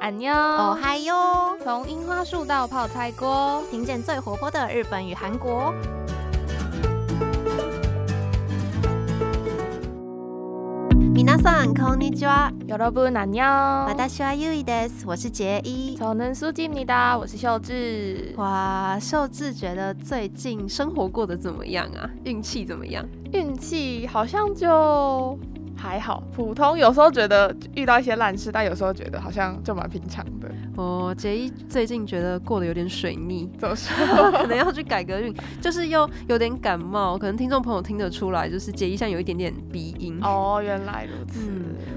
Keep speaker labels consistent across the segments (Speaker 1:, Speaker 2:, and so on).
Speaker 1: 安妞
Speaker 2: 哦嗨哟！
Speaker 1: 从樱花树到泡菜锅，
Speaker 2: 听见最活泼的日本与韩国。皆さんこんにちは。
Speaker 1: 여러분안 녕。
Speaker 2: 私はゆいです。我是杰一。
Speaker 1: 저는수지입니 다。 我是秀智。
Speaker 2: 哇，秀智觉得最近生活过得怎么样啊？运气怎么样？
Speaker 1: 运气好像就。 还好，普通。有时候觉得遇到一些烂事，但有时候觉得好像就蛮平常的。
Speaker 2: 哦，杰一最近觉得过得有点水逆，
Speaker 1: 怎么说？
Speaker 2: 可能要去改个运，就是又有点感冒。可能听众朋友听得出来，就是杰一像有一点点鼻音。
Speaker 1: 哦，原来如此。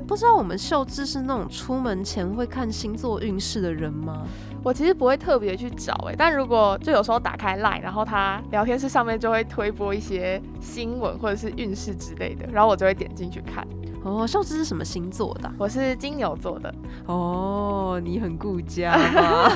Speaker 2: 不知道我们秀智是那种出门前会看星座运势的人吗？
Speaker 1: 我其实不会特别去找哎，但如果就有时候打开 LINE，然后他聊天室上面就会推播一些新闻或者是运势之类的，然后我就会点进去看。
Speaker 2: 哦，秀芝是什么星座的？
Speaker 1: 我是金牛座的。
Speaker 2: 哦，你很顾家 吗？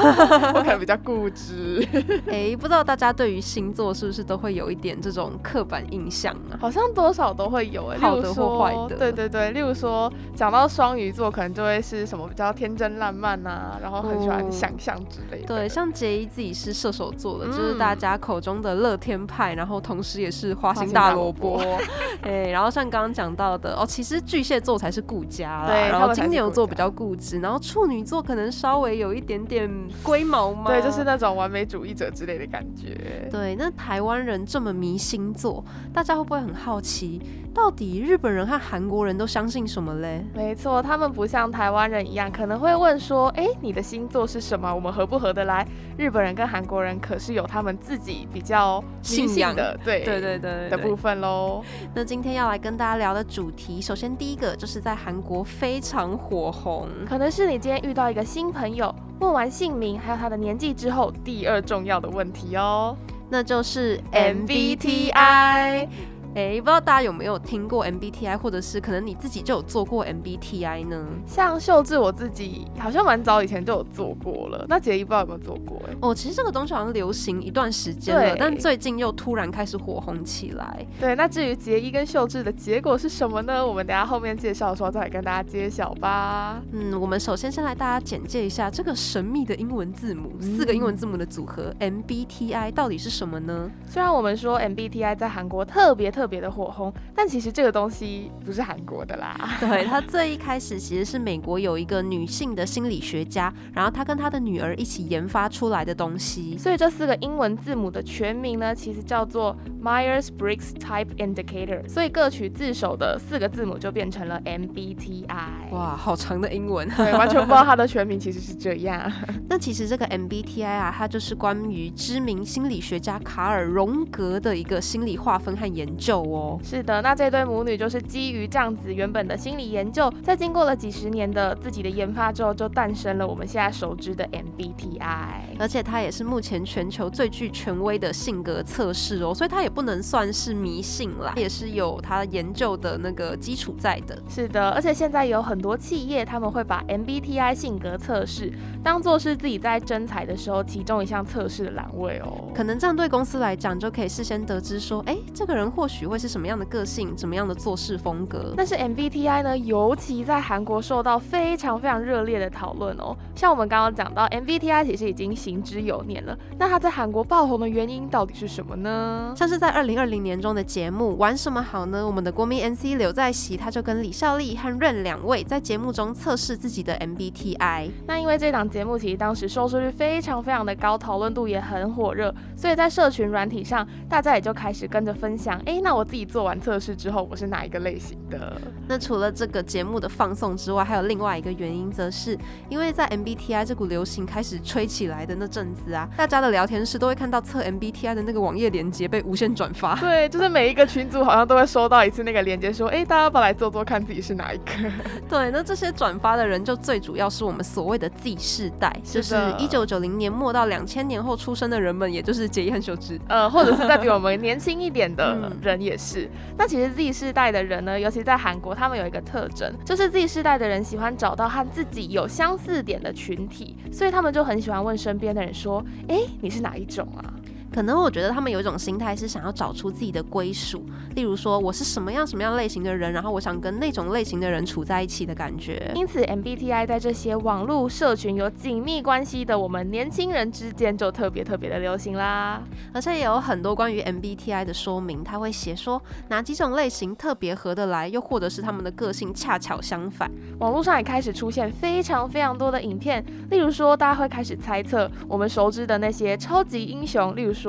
Speaker 1: 我可能比较固执。
Speaker 2: 哎，不知道大家对于星座是不是都会有一点这种刻板印象啊？
Speaker 1: 好像多少都会有哎，
Speaker 2: 好的或坏的。
Speaker 1: 对对对，例如说讲到双鱼座，可能就会是什么比较天真烂漫啊，然后很喜欢想象之类的。
Speaker 2: 对，像杰伊自己是射手座的，就是大家口中的乐天派，然后同时也是花心大萝卜。哎，然后像刚刚讲到的哦，其实巨蟹座才是顾家啦，然后金牛座比较固执，然后处女座可能稍微有一点点龟毛嘛，
Speaker 1: 对，就是那种完美主义者之类的感觉。
Speaker 2: 对，那台湾人这么迷星座，大家会不会很好奇？到底日本人和韩国人都相信什么嘞？
Speaker 1: 没错，他们不像台湾人一样，可能会问说：“哎，你的星座是什么？我们合不合得来？”日本人跟韩国人可是有他们自己比较信仰的，对
Speaker 2: 对对对
Speaker 1: 的部分喽。
Speaker 2: 那今天要来跟大家聊的主题，首先第一个就是在韩国非常火红，
Speaker 1: 可能是你今天遇到一个新朋友，问完姓名还有他的年纪之后，第二重要的问题哦，
Speaker 2: 那就是 MBTI。哎，不知道大家有没有听过 MBTI，或者是可能你自己就有做过 MBTI 呢？
Speaker 1: 像秀智我自己好像蛮早以前就有做过了。那杰一不知道有没有做过？哎，
Speaker 2: 哦，其实这个东西好像流行一段时间了，但最近又突然开始火红起来。
Speaker 1: 对，那至于杰一跟秀智的结果是什么呢？我们等下后面介绍的时候再来跟大家揭晓吧。
Speaker 2: 嗯，我们首先先来大家简介一下这个神秘的英文字母，四个英文字母的组合 MBTI 到底是什么呢？
Speaker 1: 虽然我们说 MBTI 在韩国特别。特别的火红，但其实这个东西不是韩国的啦。
Speaker 2: 对，它最一开始其实是美国有一个女性的心理学家，然后她跟她的女儿一起研发出来的东西。
Speaker 1: 所以这四个英文字母的全名呢，其实叫做 Myers-Briggs Type Indicator。所以各取自首的四个字母就变成了 MBTI。
Speaker 2: 哇，好长的英文，
Speaker 1: 对，完全不知道它的全名其实是这样。
Speaker 2: 那其实这个 MBTI 啊，它就是关于知名心理学家卡尔荣格的一个心理划分和研究。哦，
Speaker 1: 是的，那这对母女就是基于这样子原本的心理研究，在经过了几十年的自己的研发之后，就诞生了我们现在熟知的 MBTI，
Speaker 2: 而且它也是目前全球最具权威的性格测试哦，所以它也不能算是迷信啦，也是有它研究的那个基础在的。
Speaker 1: 是的，而且现在有很多企业他们会把 MBTI 性格测试当做是自己在征才的时候其中一项测试的栏位哦，
Speaker 2: 可能这样对公司来讲就可以事先得知说，哎，这个人或许。会是什么样的个性，怎么样的做事风格？
Speaker 1: 但是 MBTI 呢，尤其在韩国受到非常非常热烈的讨论哦。像我们刚刚讲到，MBTI 其实已经行之有年了。那它在韩国爆红的原因到底是什么呢？
Speaker 2: 像是在二零二零年中的节目《玩什么好呢》，我们的国民 MC 刘在熙他就跟李孝利和润两位在节目中测试自己的 MBTI。
Speaker 1: 那因为这档节目其实当时收视率非常非常的高，讨论度也很火热，所以在社群软体上，大家也就开始跟着分享。哎，那那我自己做完测试之后，我是哪一个类型的？
Speaker 2: 那除了这个节目的放送之外，还有另外一个原因，则是因为在 MBTI 这股流行开始吹起来的那阵子啊，大家的聊天室都会看到测 MBTI 的那个网页链接被无限转发。
Speaker 1: 对，就是每一个群组好像都会收到一次那个链接，说，哎，大家要不要来做做看自己是哪一个？
Speaker 2: 对，那这些转发的人就最主要是我们所谓的 Z 世代，就是一九九零年末到两千年后出生的人们，也就是杰伊和秀智，
Speaker 1: 呃，或者是在比我们年轻一点的人。也是，那其实 Z 世代的人呢，尤其在韩国，他们有一个特征，就是 Z 世代的人喜欢找到和自己有相似点的群体，所以他们就很喜欢问身边的人说：“哎，你是哪一种啊？”
Speaker 2: 可能我觉得他们有一种心态是想要找出自己的归属，例如说我是什么样什么样类型的人，然后我想跟那种类型的人处在一起的感觉。
Speaker 1: 因此，MBTI 在这些网络社群有紧密关系的我们年轻人之间就特别特别的流行啦。
Speaker 2: 而且也有很多关于 MBTI 的说明，他会写说哪几种类型特别合得来，又或者是他们的个性恰巧相反。
Speaker 1: 网络上也开始出现非常非常多的影片，例如说大家会开始猜测我们熟知的那些超级英雄，例如说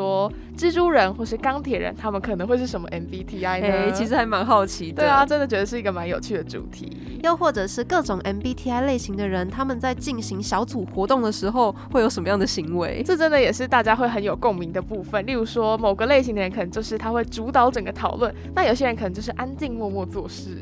Speaker 1: 蜘蛛人或是钢铁人，他们可能会是什么 MBTI 呢？
Speaker 2: 其实还蛮好奇的。
Speaker 1: 对啊，真的觉得是一个蛮有趣的主题。
Speaker 2: 又或者是各种 MBTI 类型的人，他们在进行小组活动的时候会有什么样的行为？
Speaker 1: 这真的也是大家会很有共鸣的部分。例如说某个类型的人，可能就是他会主导整个讨论；那有些人可能就是安静默默做事。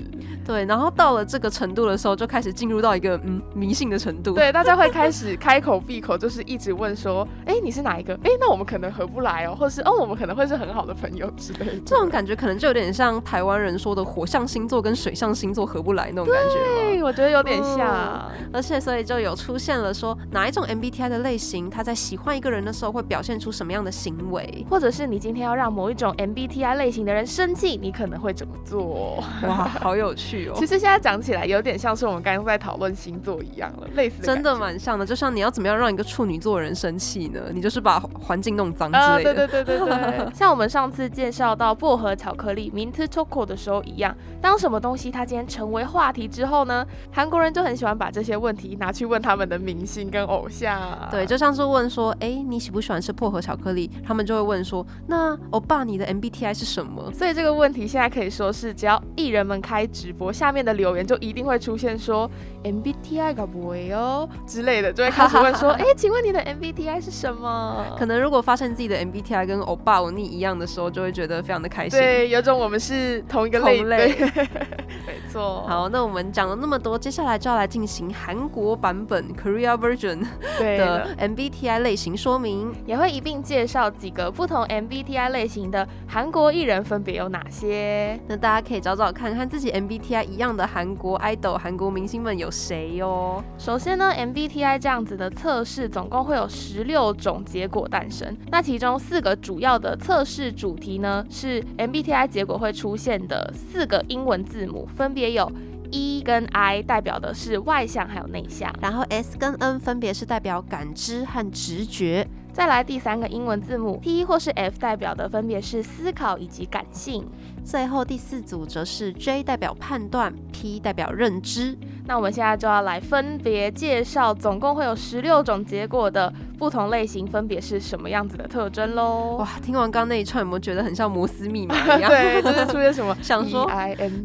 Speaker 2: 对，然后到了这个程度的时候，就开始进入到一个嗯迷信的程度。
Speaker 1: 对，大家会开始开口闭口，就是一直问说，哎，你是哪一个？哎，那我们可能合不来哦，或是哦，我们可能会是很好的朋友之类的。
Speaker 2: 这种感觉可能就有点像台湾人说的火象星座跟水象星座合不来那种感觉。
Speaker 1: 对，我觉得有点像。
Speaker 2: 而且，所以就有出现了说哪一种 MBTI 的类型，他在喜欢一个人的时候会表现出什么样的行为，
Speaker 1: 或者是你今天要让某一种 MBTI 类型的人生气，你可能会怎么做？
Speaker 2: 哇，好有趣哦！
Speaker 1: 其实现在讲。起来有点像是我们刚刚在讨论星座一样了，类似
Speaker 2: 真的蛮像的。就像你要怎么样让一个处女座的人生气呢？你就是把环境弄脏之类
Speaker 1: 的。对对对对对。像我们上次介绍到薄荷巧克力 Mint Choco 的时候一样，当什么东西它今天成为话题之后呢，韩国人就很喜欢把这些问题拿去问他们的明星跟偶像。
Speaker 2: 对，就像是问说，哎，你喜不喜欢吃薄荷巧克力？他们就会问说，那欧巴你的 MBTI 是什么？
Speaker 1: 所以这个问题现在可以说是，只要艺人们开直播，下面的留言。就一定会出现说 MBTI 搞不会哦之类的，就会开始问说，哎，请问你的 MBTI 是什么？
Speaker 2: 可能如果发现自己的 MBTI 跟欧巴欧尼一样的时候，就会觉得非常的开心。
Speaker 1: 对，有种我们是同一个类。没错。
Speaker 2: 好，那我们讲了那么多，接下来就要来进行韩国版本 Korea version 的 MBTI 类型说明，
Speaker 1: 也会一并介绍几个不同 MBTI 类型的韩国艺人分别有哪些。
Speaker 2: 那大家可以找找看看自己 MBTI 一样的韩。国 idol 韩国明星们有谁哦？
Speaker 1: 首先呢，MBTI 这样子的测试总共会有十六种结果诞生。那其中四个主要的测试主题呢，是 MBTI 结果会出现的四个英文字母，分别有 E 跟 I 代表的是外向还有内向，
Speaker 2: 然后 S 跟 N 分别是代表感知和直觉。
Speaker 1: 再来第三个英文字母 T 或是 F 代表的分别是思考以及感性。
Speaker 2: 最后第四组则是 J 代表判断，P 代表认知。
Speaker 1: 那我们现在就要来分别介绍，总共会有十六种结果的不同类型，分别是什么样子的特征喽？
Speaker 2: 哇，听完刚刚那一串，有没有觉得很像摩斯密码一样？
Speaker 1: 对，就是出现什么
Speaker 2: 想说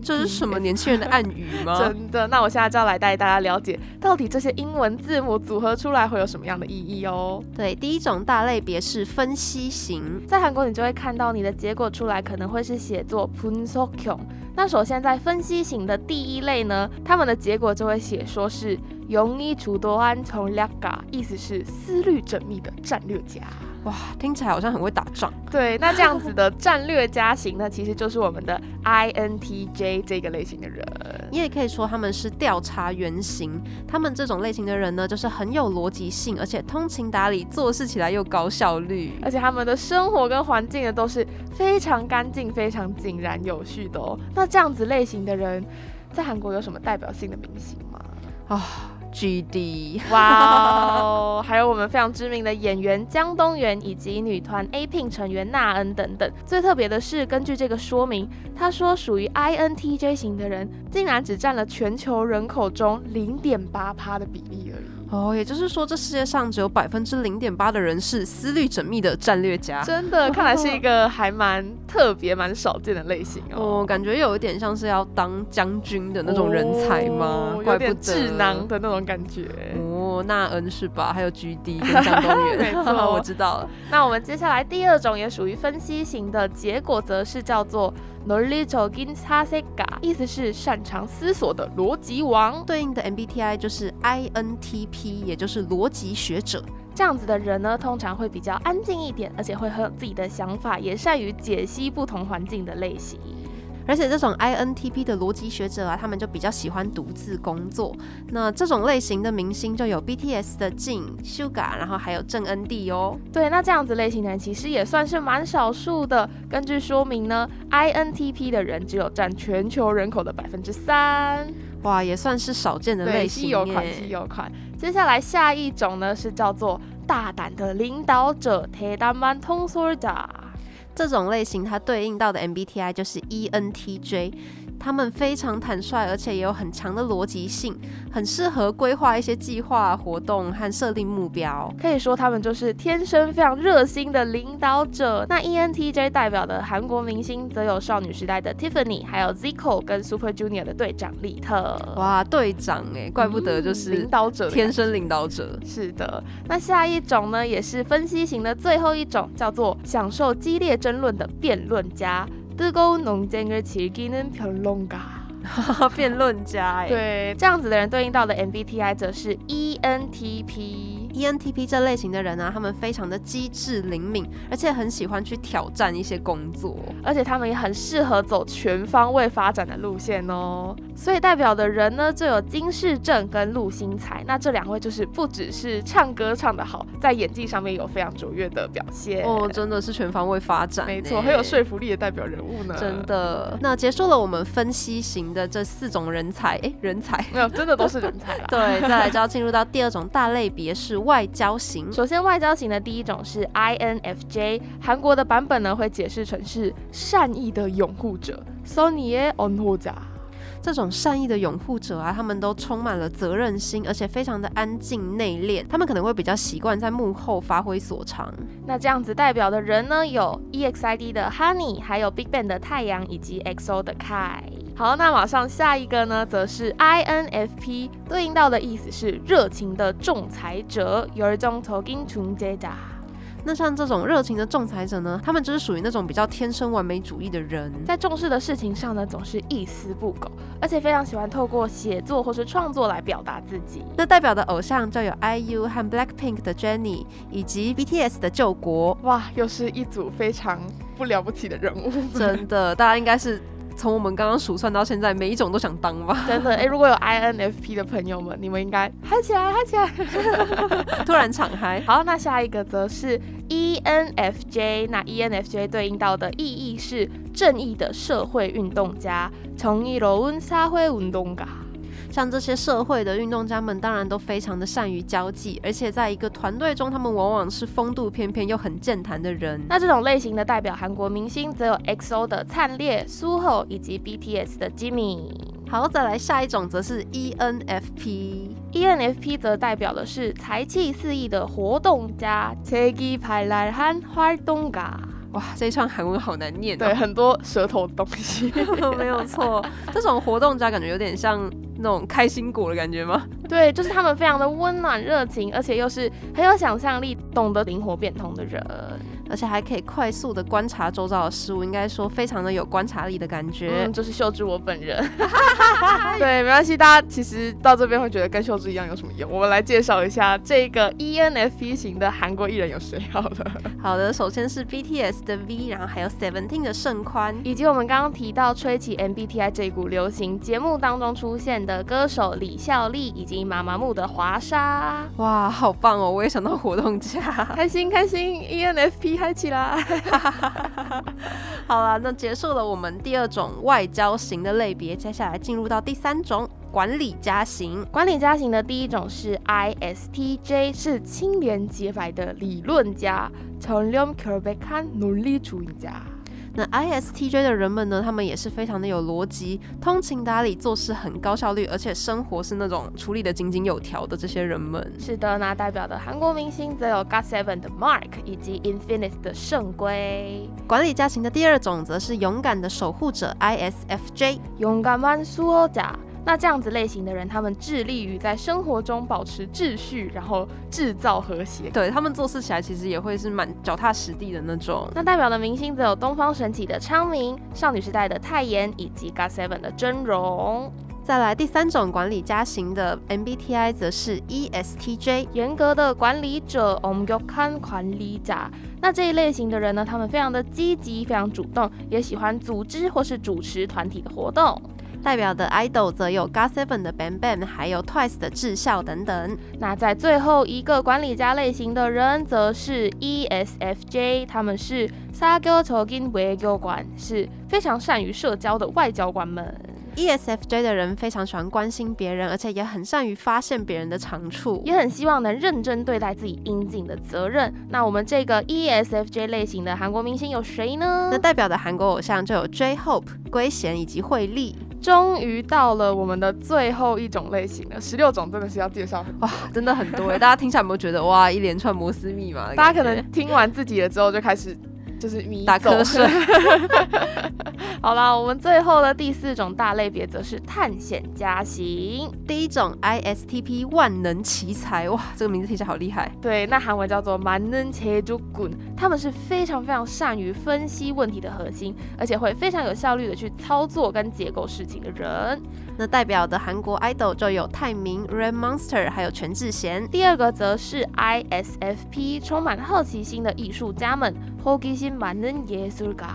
Speaker 2: 这是什么年轻人的暗语吗？
Speaker 1: 真的？那我现在就要来带大家了解，到底这些英文字母组合出来会有什么样的意义哦？
Speaker 2: 对，第一种大类别是分析型，
Speaker 1: 在韩国你就会看到你的结果出来，可能会是写作分析型。那首先在分析型的第一类呢，他们的结果就会写说是容易除多安从 l a 意思是思虑缜密的战略家。
Speaker 2: 哇，听起来好像很会打仗。
Speaker 1: 对，那这样子的战略家型呢，其实就是我们的 INTJ 这个类型的人。
Speaker 2: 你也可以说他们是调查原型。他们这种类型的人呢，就是很有逻辑性，而且通情达理，做事起来又高效率，
Speaker 1: 而且他们的生活跟环境呢都是非常干净、非常井然有序的哦。那这样子类型的人，在韩国有什么代表性的明星吗？
Speaker 2: 啊。G D，
Speaker 1: 哇哦，还有我们非常知名的演员江东元以及女团 A Pink 成员娜恩等等。最特别的是，根据这个说明，他说属于 I N T J 型的人，竟然只占了全球人口中零点八趴的比例而已。
Speaker 2: 哦，也就是说，这世界上只有百分之零点八的人是思虑缜密的战略家。
Speaker 1: 真的，看来是一个还蛮特别、蛮少见的类型哦。
Speaker 2: 感觉有一点像是要当将军的那种人才吗？
Speaker 1: 有点智囊的那种感觉。
Speaker 2: 哦，那恩是吧？还有 G D 跟江东 元，
Speaker 1: 没错，
Speaker 2: 我知道了。
Speaker 1: 那我们接下来第二种也属于分析型的结果，则是叫做。Knowledge Insasega，意思是擅长思索的逻辑王。
Speaker 2: 对应的 MBTI 就是 INTP，也就是逻辑学者。
Speaker 1: 这样子的人呢，通常会比较安静一点，而且会很有自己的想法，也善于解析不同环境的类型。
Speaker 2: 而且这种 INTP 的逻辑学者啊，他们就比较喜欢独自工作。那这种类型的明星就有 BTS 的 Jin、Suga，然后还有郑恩地哦。
Speaker 1: 对，那这样子类型的人其实也算是蛮少数的。根据说明呢，INTP 的人只有占全球人口的百分之三。
Speaker 2: 哇，也算是少见的类型。
Speaker 1: 稀有款，稀有款。接下来下一种呢，是叫做大胆的领导者 t e 曼通索达。
Speaker 2: 这种类型它对应到的 MBTI 就是 ENTJ。他们非常坦率，而且也有很强的逻辑性，很适合规划一些计划、活动和设定目标。
Speaker 1: 可以说，他们就是天生非常热心的领导者。那 ENTJ 代表的韩国明星，则有少女时代的 Tiffany，还有 Zico 跟 Super Junior 的队长李特。
Speaker 2: 哇，队长哎，怪不得就是
Speaker 1: 领导者，
Speaker 2: 天生领导者。
Speaker 1: 是的。那下一种呢，也是分析型的最后一种，叫做享受激烈争论的辩论家。뜨거운논쟁을즐기는평론가
Speaker 2: 辩论家哎，
Speaker 1: 对，这样子的人对应到的 MBTI 则是
Speaker 2: ENTP。ENTP 这类型的人呢，他们非常的机智灵敏，而且很喜欢去挑战一些工作，
Speaker 1: 而且他们也很适合走全方位发展的路线哦。 所以代表的人呢，就有金世正跟陆星材。那这两位就是不只是唱歌唱得好，在演技上面有非常卓越的表现
Speaker 2: 哦，真的是全方位发展，
Speaker 1: 没错，很有说服力的代表人物呢。
Speaker 2: 真的。那结束了我们分析型。的这四种人才，哎，人才
Speaker 1: 没有，真的都是人才啦。
Speaker 2: 对，再来就要进入到第二种大类别，是外交型。
Speaker 1: 首先，外交型的第一种是 INFJ，韩国的版本呢会解释成是善意的拥护者，Sonny Onhoja。
Speaker 2: 这种善意的拥护者啊，他们都充满了责任心，而且非常的安静内敛。他们可能会比较习惯在幕后发挥所长。
Speaker 1: 那这样子代表的人呢，有 EXID 的 Honey，还有 BigBang 的太阳，以及 XO 的 Kai。好，那马上下一个呢，则是 INFP，对应到的意思是热情的仲裁者，有一种头巾纯洁的。
Speaker 2: 那像这种热情的仲裁者呢，他们就是属于那种比较天生完美主义的人，
Speaker 1: 在重视的事情上呢，总是一丝不苟，而且非常喜欢透过写作或是创作来表达自己。
Speaker 2: 那代表的偶像就有 IU 和 Blackpink 的 Jennie，以及 BTS 的救国。
Speaker 1: 哇，又是一组非常不了不起的人物，
Speaker 2: 真的，大家应该是。从我们刚刚数算到现在，每一种都想当吧。
Speaker 1: 真的，哎，如果有 INFP 的朋友们，你们应该嗨起来，嗨起来，
Speaker 2: 突然敞嗨。
Speaker 1: 好，那下一个则是 ENFJ，那 ENFJ 对应到的意义是正义的社会运动家，从一罗温社会运动家。
Speaker 2: 像这些社会的运动家们，当然都非常的善于交际，而且在一个团队中，他们往往是风度翩翩又很健谈的人。
Speaker 1: 那这种类型的代表韩国明星，则有 XO 的灿烈、苏后以及 BTS 的 Jimmy。
Speaker 2: 好，再来下一种，则是
Speaker 1: ENFP。ENFP 则代表的是才气四溢的活动家，체기발랄한활동 가。
Speaker 2: 哇，这一串韩文好难念。
Speaker 1: 对，很多舌头东西，
Speaker 2: 没有错。这种活动家感觉有点像。 那种开心果的感觉吗？
Speaker 1: 对，就是他们非常的温暖热情，而且又是很有想象力、懂得灵活变通的人。
Speaker 2: 而且还可以快速的观察周遭的事物，应该说非常的有观察力的感觉。
Speaker 1: 嗯，就是秀智我本人。对，没关系，大家其实到这边会觉得跟秀智一样有什么用？我们来介绍一下这个 ENFP 型的韩国艺人有谁好了。
Speaker 2: 好的，首先是 BTS 的 V，然后还有 Seventeen 的盛宽，
Speaker 1: 以及我们刚刚提到吹起 MBTI 这一股流行节目当中出现的歌手李孝利，以及妈妈木的华莎。
Speaker 2: 哇，好棒哦！我也想到活动家，
Speaker 1: 开心开心，ENFP。嗨起来！
Speaker 2: 好了，那结束了我们第二种外交型的类别，接下来进入到第三种管理家型。
Speaker 1: 管理家型的第一种是 ISTJ，是清廉洁白的理论家，从良可被看努力主义家。
Speaker 2: 那 ISTJ 的人们呢？他们也是非常的有逻辑、通情达理、做事很高效率，而且生活是那种处理的井井有条的这些人们。
Speaker 1: 是的，那代表的韩国明星则有 GOT7 的 Mark 以及 Infinite 的圣圭。
Speaker 2: 管理家型的第二种则是勇敢的守护者 ISFJ，
Speaker 1: 勇敢万苏甲。那这样子类型的人，他们致力于在生活中保持秩序，然后制造和谐。
Speaker 2: 对他们做事起来，其实也会是蛮脚踏实地的那种。
Speaker 1: 那代表的明星则有东方神起的昌明、少女时代的泰妍以及 GOT7 的真容。
Speaker 2: 再来第三种管理家型的 MBTI 则是 ESTJ，
Speaker 1: 严格的管理者 o m g y k a n 管理者。那这一类型的人呢，他们非常的积极，非常主动，也喜欢组织或是主持团体的活动。
Speaker 2: 代表的 idol 则有 GOT7 的 BamBam，还有 Twice 的智孝等等。
Speaker 1: 那在最后一个管理家类型的人，则是 ESFJ，他们是 Sagotogin 外交官，是非常善于社交的外交官们。
Speaker 2: ESFJ 的人非常喜欢关心别人，而且也很善于发现别人的长处，
Speaker 1: 也很希望能认真对待自己应尽的责任。那我们这个 ESFJ 类型的韩国明星有谁呢？
Speaker 2: 那代表的韩国偶像就有 J-Hope、圭贤以及惠利。
Speaker 1: 终于到了我们的最后一种类型了，十六种真的是要介绍
Speaker 2: 哇，真的很多哎！大家听起来有没有觉得哇，一连串摩斯密码？
Speaker 1: 大家可能听完自己的之后就开始。就是
Speaker 2: 打瞌睡。
Speaker 1: 好啦，我们最后的第四种大类别则是探险家型。
Speaker 2: 第一种 ISTP 万能奇才，哇，这个名字听起来好厉害。
Speaker 1: 对，那韩文叫做만능체조 군， 他们是非常非常善于分析问题的核心，而且会非常有效率的去操作跟结构事情的人。
Speaker 2: 那代表的韩国 idol 就有泰明、Red Monster，还有全智贤。
Speaker 1: 第二个则是 ISFP，充满好奇心的艺术家们。 호기심많은예술 가。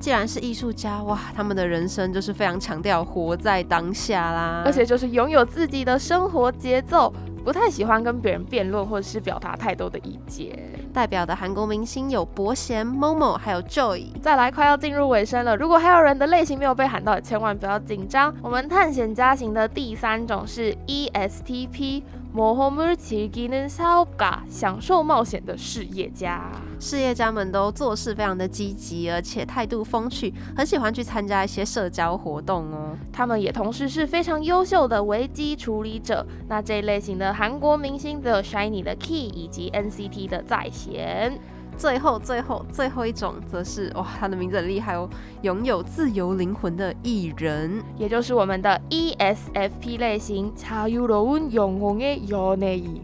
Speaker 2: 既然是艺术家，哇，他们的人生就是非常强调活在当下啦，
Speaker 1: 而且就是拥有自己的生活节奏。不太喜欢跟别人辩论或者是表达太多的意见。
Speaker 2: 代表的韩国明星有伯贤、Momo，还有 Joy。
Speaker 1: 再来，快要进入尾声了，如果还有人的类型没有被喊到，千万不要紧张。我们探险家型的第三种是 ESTP。 모험을즐기는사업 가， 享受冒险的事业家。
Speaker 2: 事业家们都做事非常的积极，而且态度风趣，很喜欢去参加一些社交活动哦。
Speaker 1: 他们也同时是非常优秀的危机处理者。那这一类型的韩国明星则有 Shiny 的 Key 以及 NCT 的在贤。
Speaker 2: 最后，最后，最后一种则是哇，他的名字很厉害哦，拥有自由灵魂的艺人，
Speaker 1: 也就是我们的 ESFP 类型。자유로운영혼의연예 인，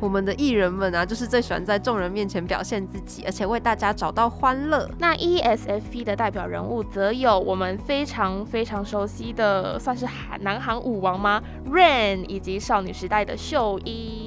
Speaker 2: 我们的艺人们啊，就是最喜欢在众人面前表现自己，而且为大家找到欢乐。
Speaker 1: 那 ESFP 的代表人物则有我们非常非常熟悉的，算是韩南韩舞王吗？Rain 以及少女时代的秀一。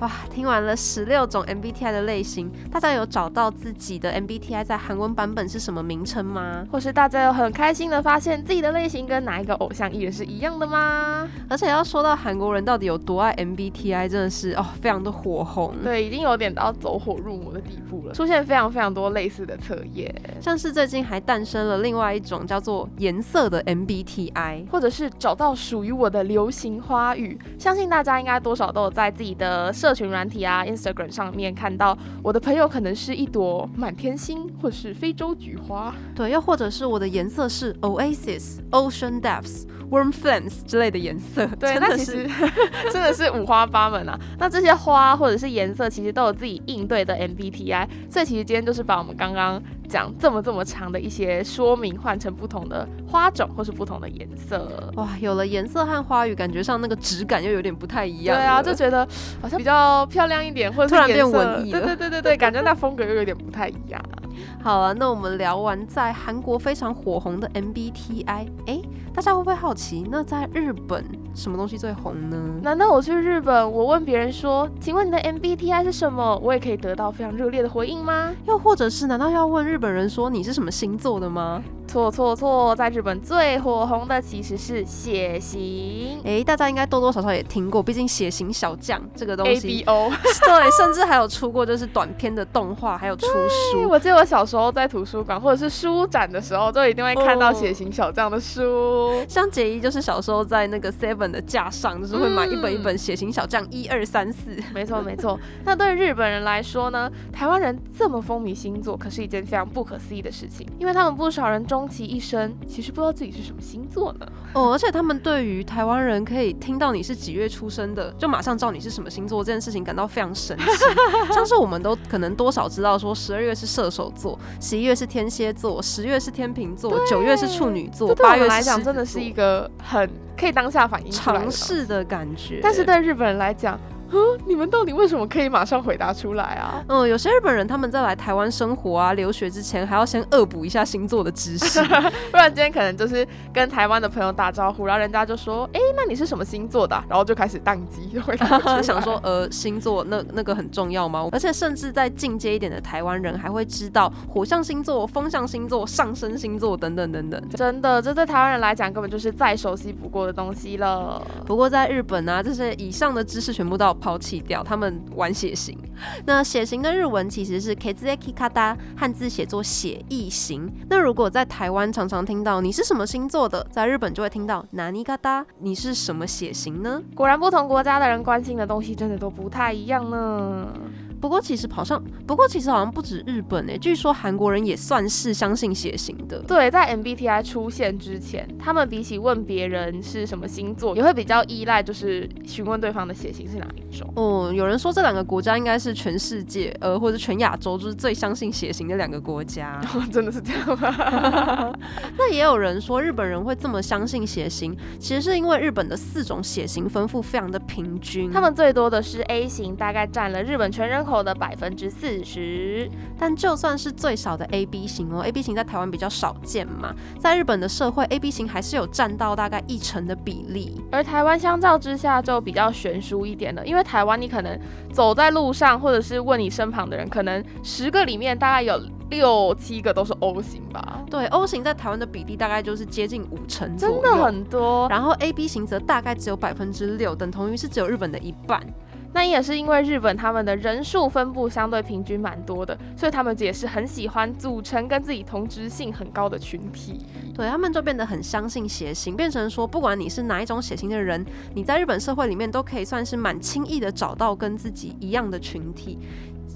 Speaker 2: 哇，听完了十六种 MBTI 的类型，大家有找到自己的 MBTI 在韩文版本是什么名称吗？
Speaker 1: 或是大家有很开心的发现自己的类型跟哪一个偶像艺人是一样的吗？
Speaker 2: 而且要说到韩国人到底有多爱 MBTI，真的是哦，非常的火红。
Speaker 1: 对，已经有点到走火入魔的地步了，出现非常非常多类似的测验，
Speaker 2: 像是最近还诞生了另外一种叫做颜色的 MBTI，
Speaker 1: 或者是找到属于我的流行花语。相信大家应该多少都有在自己的。社群软体啊，Instagram 上面看到我的朋友可能是一朵满天星，或是非洲菊花，
Speaker 2: 对，又或者是我的颜色是 Oasis、Ocean Depths、Warm Flames 之类的颜色，
Speaker 1: 对，那其实 真的是五花八门啊。那这些花或者是颜色，其实都有自己应对的 MBTI，所以其实今天就是把我们刚刚讲这么这么长的一些说明换成不同的花种或是不同的颜色。
Speaker 2: 哇，有了颜色和花语，感觉上那个质感又有点不太一样。
Speaker 1: 对啊，就觉得好像比较。要漂亮一点，或者
Speaker 2: 突然变文艺
Speaker 1: 对对对对对，感觉那风格又有点不太一样。
Speaker 2: 好了，那我们聊完在韩国非常火红的 MBTI，哎，大家会不会好奇，那在日本什么东西最红呢？
Speaker 1: 难道我去日本，我问别人说，请问你的 MBTI 是什么，我也可以得到非常热烈的回应吗？
Speaker 2: 又或者是，难道要问日本人说你是什么星座的吗？
Speaker 1: 错错错，在日本最火红的其实是血型。
Speaker 2: 哎，大家应该多多少少也听过，毕竟血型小将这个东西
Speaker 1: ，A B O，
Speaker 2: 对，甚至还有出过就是短片的动画，还有出书。
Speaker 1: 我记得我小时候在图书馆或者是书展的时候，就一定会看到血型小将的书。
Speaker 2: 像杰伊就是小时候在那个 Seven 的架上，就是会买一本一本血型小将一二三四。
Speaker 1: 没错没错。那对日本人来说呢？台湾人这么风靡星座，可是一件非常不可思议的事情，因为他们不少人终其一生其实不知道自己是什么星座呢。
Speaker 2: 哦，而且他们对于台湾人可以听到你是几月出生的，就马上知道你是什么星座这件事情感到非常神奇。像是我们都可能多少知道说十二月是射手座。十一月是天蝎座，十月是天秤座，九月是处女座，八月
Speaker 1: 来讲真的是一个很可以当下反应
Speaker 2: 尝试的感觉。
Speaker 1: 但是对日本人来讲，你们到底为什么可以马上回答出来啊？
Speaker 2: 嗯，有些日本人他们在来台湾生活啊、留学之前，还要先恶补一下星座的知识，
Speaker 1: 不然今天可能就是跟台湾的朋友打招呼，然后人家就说：“哎，那你是什么星座的？”然后就开始宕机，就 会
Speaker 2: 想说：“呃，星座那那个很重要吗？”而且甚至在进阶一点的台湾人还会知道火象星座、风象星座、上升星座等等等等。
Speaker 1: 真的，这对台湾人来讲根本就是再熟悉不过的东西了。
Speaker 2: 不过在日本呢，这些以上的知识全部都要抛弃掉，他们玩血型。那血型的日文其实是 kezeki kata，汉字写作血意型。那如果在台湾常常听到你是什么星座的，在日本就会听到 nani kata，你是什么血型呢？
Speaker 1: 果然不同国家的人关心的东西真的都不太一样呢。
Speaker 2: 不过其实好像，不过其实好像不止日本诶，据说韩国人也算是相信血型的。
Speaker 1: 对，在 MBTI 出现之前，他们比起问别人是什么星座，也会比较依赖就是询问对方的血型是哪一种。
Speaker 2: 哦，有人说这两个国家应该是全世界，呃，或者全亚洲就是最相信血型的两个国家。
Speaker 1: 真的是这样吗？
Speaker 2: 那也有人说日本人会这么相信血型，其实是因为日本的四种血型分布非常的平均，
Speaker 1: 他们最多的是 A 型，大概占了日本全人口。的百分之四十，
Speaker 2: 但就算是最少的 A B 型哦，A B 型在台湾比较少见嘛，在日本的社会，A B 型还是有占到大概一成的比例，
Speaker 1: 而台湾相较之下就比较悬殊一点了，因为台湾你可能走在路上，或者是问你身旁的人，可能十个里面大概有六七个都是 O 型吧？
Speaker 2: 对，O 型在台湾的比例大概就是接近五成，
Speaker 1: 真的很多。
Speaker 2: 然后 A B 型则大概只有百分之六，等同于是只有日本的一半。
Speaker 1: 那也是因为日本他们的人数分布相对平均蛮多的，所以他们也是很喜欢组成跟自己同质性很高的群体。
Speaker 2: 对他们就变得很相信血型，变成说不管你是哪一种血型的人，你在日本社会里面都可以算是蛮轻易的找到跟自己一样的群体。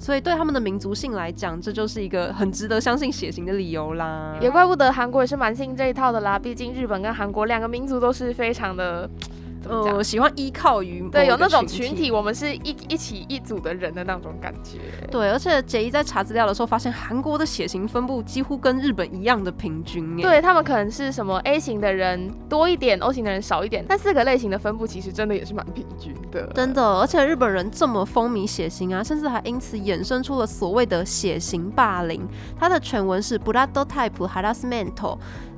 Speaker 2: 所以对他们的民族性来讲，这就是一个很值得相信血型的理由啦。
Speaker 1: 也怪不得韩国也是蛮信这一套的啦，毕竟日本跟韩国两个民族都是非常的。
Speaker 2: 呃，喜欢依靠于
Speaker 1: 对，有那种群体，我们是一一起一组的人的那种感觉。
Speaker 2: 对，而且杰伊在查资料的时候发现，韩国的血型分布几乎跟日本一样的平均。
Speaker 1: 对他们可能是什么 A 型的人多一点，O 型的人少一点，但四个类型的分布其实真的也是蛮平均的。
Speaker 2: 真的，而且日本人这么风靡血型啊，甚至还因此衍生出了所谓的血型霸凌。它的全文是 Blood Type Harassment。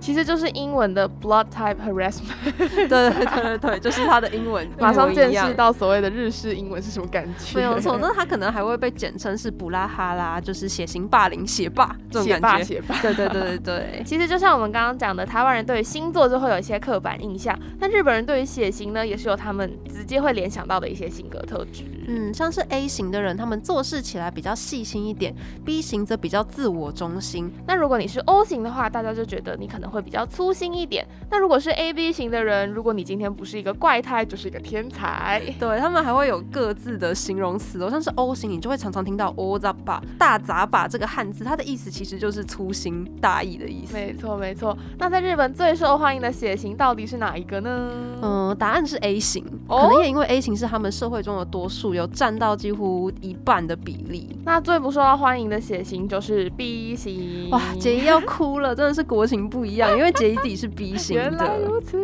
Speaker 1: 其实就是英文的 blood type harassment。
Speaker 2: 对对对对对，就是它的英文。
Speaker 1: 马上见识到所谓的日式英文是什么感觉。
Speaker 2: 没有错，那它可能还会被简称是布拉哈拉，就是血型霸凌、血霸这种感觉。
Speaker 1: 血霸，
Speaker 2: 对对对对对。
Speaker 1: 其实就像我们刚刚讲的，台湾人对于星座就会有一些刻板印象，那日本人对于血型呢，也是有他们直接会联想到的一些性格特质。
Speaker 2: 嗯，像是 A 型的人，他们做事起来比较细心一点；B 型则比较自我中心。
Speaker 1: 那如果你是 O 型的话，大家就觉得你可能。会比较粗心一点。那如果是 A B 型的人，如果你今天不是一个怪胎，就是一个天才。
Speaker 2: 对他们还会有各自的形容词哦，像是 O 型，你就会常常听到 O 杂把大杂把这个汉字，它的意思其实就是粗心大意的意思。
Speaker 1: 没错没错。那在日本最受欢迎的血型到底是哪一个呢？
Speaker 2: 嗯，答案是 A 型。可能也因为 A 型是他们社会中的多数，有占到几乎一半的比例。
Speaker 1: 那最不受到欢迎的血型就是 B 型。
Speaker 2: 哇，杰伊要哭了，真的是国情不一样。因为杰伊自己是 B 型的，
Speaker 1: 原来如此。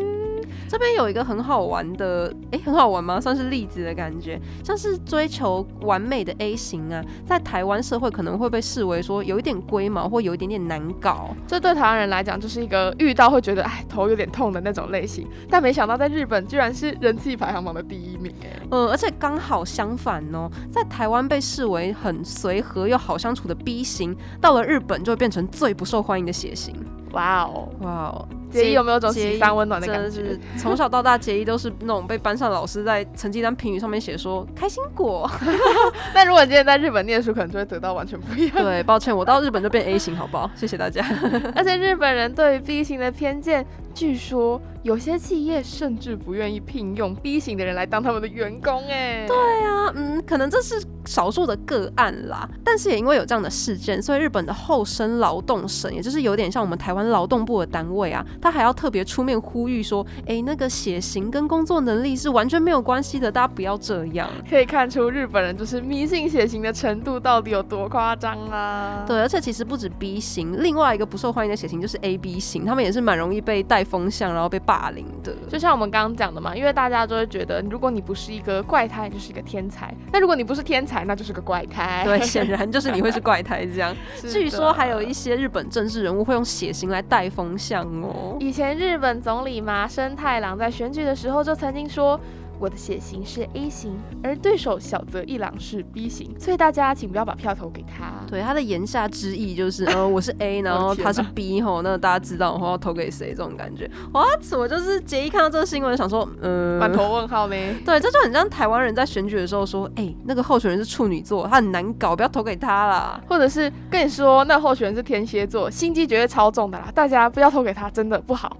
Speaker 2: 这边有一个很好玩的，哎，很好玩吗？算是例子的感觉，像是追求完美的 A 型啊，在台湾社会可能会被视为说有一点龟毛或有一点点难搞。
Speaker 1: 这对台湾人来讲就是一个遇到会觉得哎头有点痛的那种类型，但没想到在日本居然是人气排行榜的第一名哎。
Speaker 2: 嗯，而且刚好相反哦，在台湾被视为很随和又好相处的 B 型，到了日本就会变成最不受欢迎的血型。
Speaker 1: 哇哦，
Speaker 2: 哇哦，
Speaker 1: 杰伊有没有种喜三温暖的感觉？
Speaker 2: 从小到大，杰伊都是那种被班上老师在成绩单评语上面写说开心果。
Speaker 1: 那如果你今天在日本念书，可能就会得到完全不一样。
Speaker 2: 对，抱歉，我到日本就变 A 型，好不好？谢谢大家。
Speaker 1: 而且日本人对于 B 型的偏见，据说。有些企业甚至不愿意聘用 B 型的人来当他们的员工，哎，
Speaker 2: 对啊，嗯，可能这是少数的个案啦。但是也因为有这样的事件，所以日本的厚生劳动省，也就是有点像我们台湾劳动部的单位啊，他还要特别出面呼吁说，哎，那个血型跟工作能力是完全没有关系的，大家不要这样。
Speaker 1: 可以看出日本人就是迷信血型的程度到底有多夸张啦！
Speaker 2: 对，而且其实不止 B 型，另外一个不受欢迎的血型就是 AB 型，他们也是蛮容易被带风向，然后被霸凌的。
Speaker 1: 就像我们刚刚讲的嘛，因为大家都会觉得，如果你不是一个怪胎，就是一个天才；那如果你不是天才，那就是个怪胎。
Speaker 2: 对，显然就是你会是怪胎这样。据说还有一些日本政治人物会用血型来带风向哦。
Speaker 1: 以前日本总理麻生太郎在选举的时候就曾经说。我的血型是 A 型，而对手小泽一郎是 B 型，所以大家请不要把票投给他。
Speaker 2: 对，他的言下之意就是，呃，我是 A，然后他是 B 吼，那大家知道的话要投给谁？这种感觉，哇，我就是杰一看到这个新闻，想说，
Speaker 1: 嗯，满头问号没？
Speaker 2: 对，这就很像台湾人在选举的时候说，哎，那个候选人是处女座，他很难搞，不要投给他啦。
Speaker 1: 或者是跟你说，那候选人是天蝎座，心机绝对超重的啦，大家不要投给他，真的不好。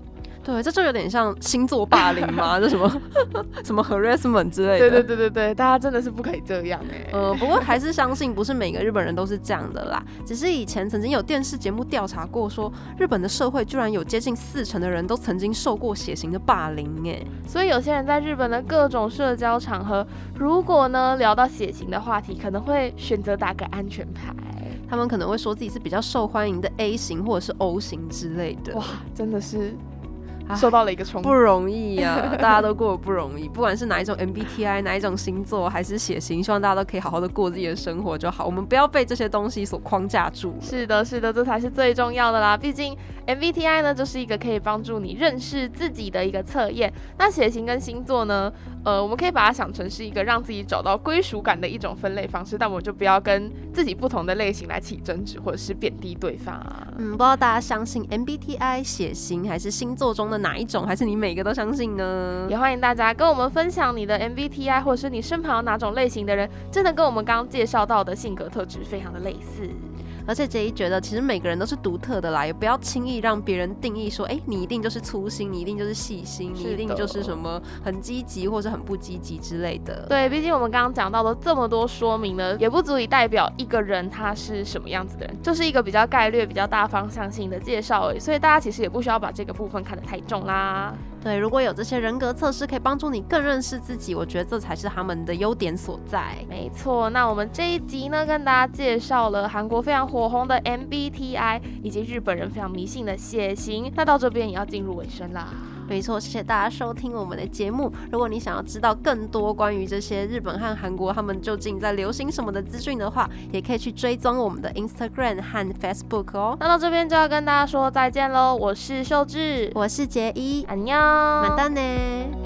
Speaker 2: 对，这就有点像星座霸凌嘛，这什么 什么 harassment 之类的。
Speaker 1: 对对对对对，大家真的是不可以这样哎。
Speaker 2: 呃，不过还是相信不是每个日本人都是这样的啦。只是以前曾经有电视节目调查过，说日本的社会居然有接近四成的人都曾经受过血型的霸凌哎。
Speaker 1: 所以有些人在日本的各种社交场合，如果呢聊到血型的话题，可能会选择打个安全牌。
Speaker 2: 他们可能会说自己是比较受欢迎的 A 型或者是 O 型之类的。
Speaker 1: 哇，真的是。受到了一个冲
Speaker 2: 不容易呀，大家都过得不容易，不管是哪一种 MBTI，哪一种星座，还是血型，希望大家都可以好好的过自己的生活就好。我们不要被这些东西所框架住。
Speaker 1: 是的，是的，这才是最重要的啦。毕竟 MBTI 呢，就是一个可以帮助你认识自己的一个测验。那血型跟星座呢，呃，我们可以把它想成是一个让自己找到归属感的一种分类方式。但我就不要跟自己不同的类型来起争执，或者是贬低对方啊。
Speaker 2: 嗯，不知道大家相信 MBTI 血型还是星座中的？哪一种？还是你每个都相信呢？
Speaker 1: 也欢迎大家跟我们分享你的 MBTI，或者是你身旁哪种类型的人，真的跟我们刚刚介绍到的性格特质非常的类似。
Speaker 2: 而且杰伊觉得，其实每个人都是独特的啦，也不要轻易让别人定义说，哎，你一定就是粗心，你一定就是细心，你一定就是什么很积极或者很不积极之类的。
Speaker 1: 对，毕竟我们刚刚讲到了这么多说明呢，也不足以代表一个人他是什么样子的人，就是一个比较概略、比较大方向性的介绍而已。所以大家其实也不需要把这个部分看得太重啦。
Speaker 2: 对，如果有这些人格测试可以帮助你更认识自己，我觉得这才是他们的优点所在。
Speaker 1: 没错，那我们这一集呢，跟大家介绍了韩国非常火红的 MBTI，以及日本人非常迷信的血型。那到这边也要进入尾声啦。
Speaker 2: 没错，谢谢大家收听我们的节目。如果你想要知道更多关于这些日本和韩国他们究竟在流行什么的资讯的话，也可以去追踪我们的 Instagram 和 Facebook 哦。
Speaker 1: 那到这边就要跟大家说再见喽，我是秀智，
Speaker 2: 我是杰一，
Speaker 1: 安妞，
Speaker 2: 马丹呢。